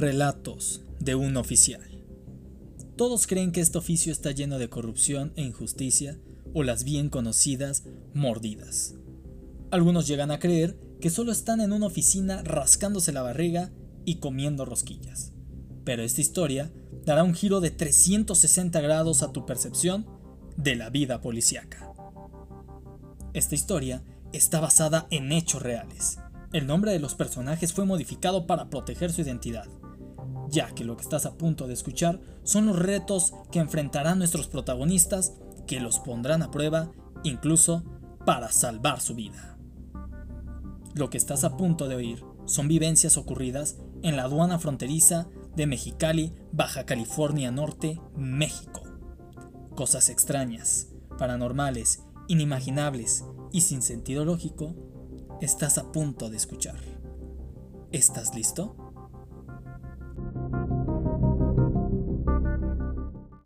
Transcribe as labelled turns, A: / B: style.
A: Relatos de un oficial. Todos creen que este oficio está lleno de corrupción e injusticia o las bien conocidas mordidas. Algunos llegan a creer que solo están en una oficina rascándose la barriga y comiendo rosquillas. Pero esta historia dará un giro de 360 grados a tu percepción de la vida policíaca. Esta historia está basada en hechos reales. El nombre de los personajes fue modificado para proteger su identidad, ya que lo que estás a punto de escuchar son los retos que enfrentarán nuestros protagonistas que los pondrán a prueba incluso para salvar su vida. Lo que estás a punto de oír son vivencias ocurridas en la aduana fronteriza de Mexicali, Baja California Norte, México. Cosas extrañas, paranormales, inimaginables y sin sentido lógico, estás a punto de escuchar. ¿Estás listo?